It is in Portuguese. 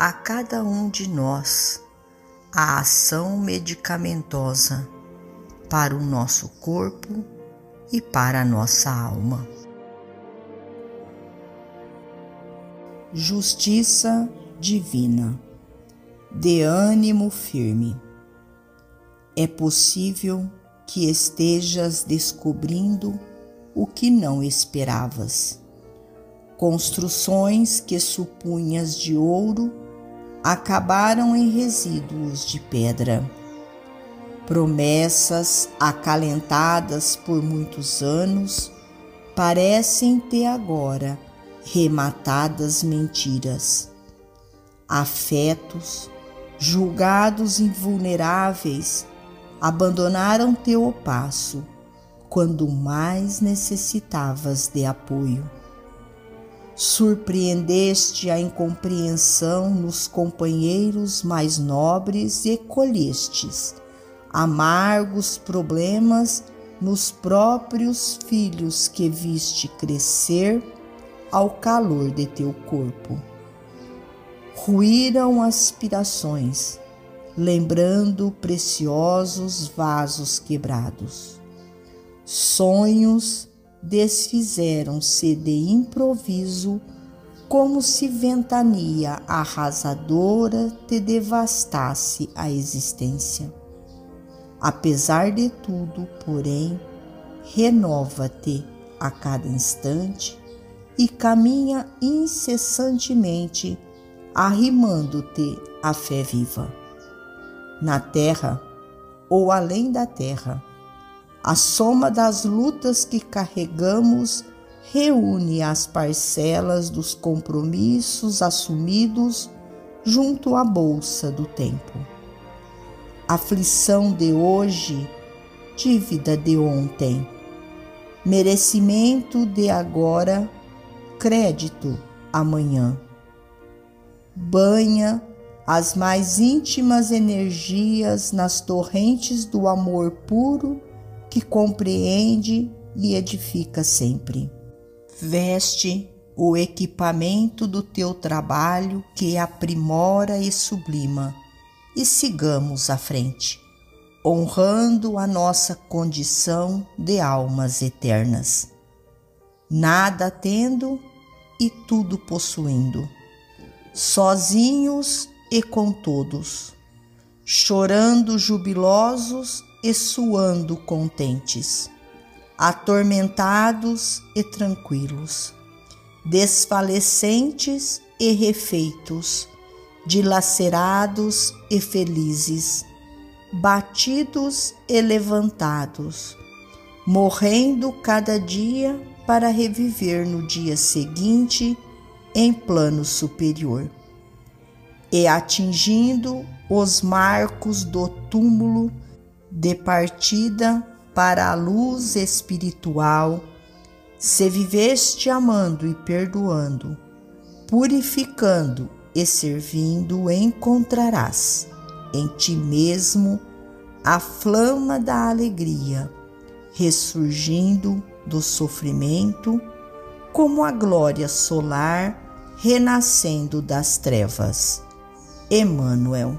a cada um de nós a ação medicamentosa para o nosso corpo e para a nossa alma. Justiça Divina, de ânimo firme. É possível que estejas descobrindo o que não esperavas. Construções que supunhas de ouro acabaram em resíduos de pedra. Promessas acalentadas por muitos anos parecem ter agora rematadas mentiras. Afetos, julgados invulneráveis, abandonaram teu passo quando mais necessitavas de apoio surpreendeste a incompreensão nos companheiros mais nobres e colhestes amargos problemas nos próprios filhos que viste crescer ao calor de teu corpo. Ruíram aspirações, lembrando preciosos vasos quebrados. Sonhos desfizeram-se de improviso, como se ventania arrasadora te devastasse a existência. Apesar de tudo, porém, renova-te a cada instante e caminha incessantemente, arrimando-te a fé viva. Na terra ou além da terra, a soma das lutas que carregamos reúne as parcelas dos compromissos assumidos junto à bolsa do tempo. Aflição de hoje, dívida de ontem, merecimento de agora, crédito amanhã. Banha as mais íntimas energias nas torrentes do amor puro que compreende e edifica sempre. Veste o equipamento do teu trabalho que aprimora e sublima, e sigamos à frente, honrando a nossa condição de almas eternas. Nada tendo e tudo possuindo, sozinhos e com todos, chorando jubilosos e suando contentes, atormentados e tranquilos, desfalecentes e refeitos, dilacerados e felizes, batidos e levantados, morrendo cada dia para reviver no dia seguinte em plano superior. E atingindo os marcos do túmulo de partida para a luz espiritual, se viveste amando e perdoando, purificando e servindo, encontrarás em ti mesmo a flama da alegria, ressurgindo do sofrimento, como a glória solar renascendo das trevas. Emmanuel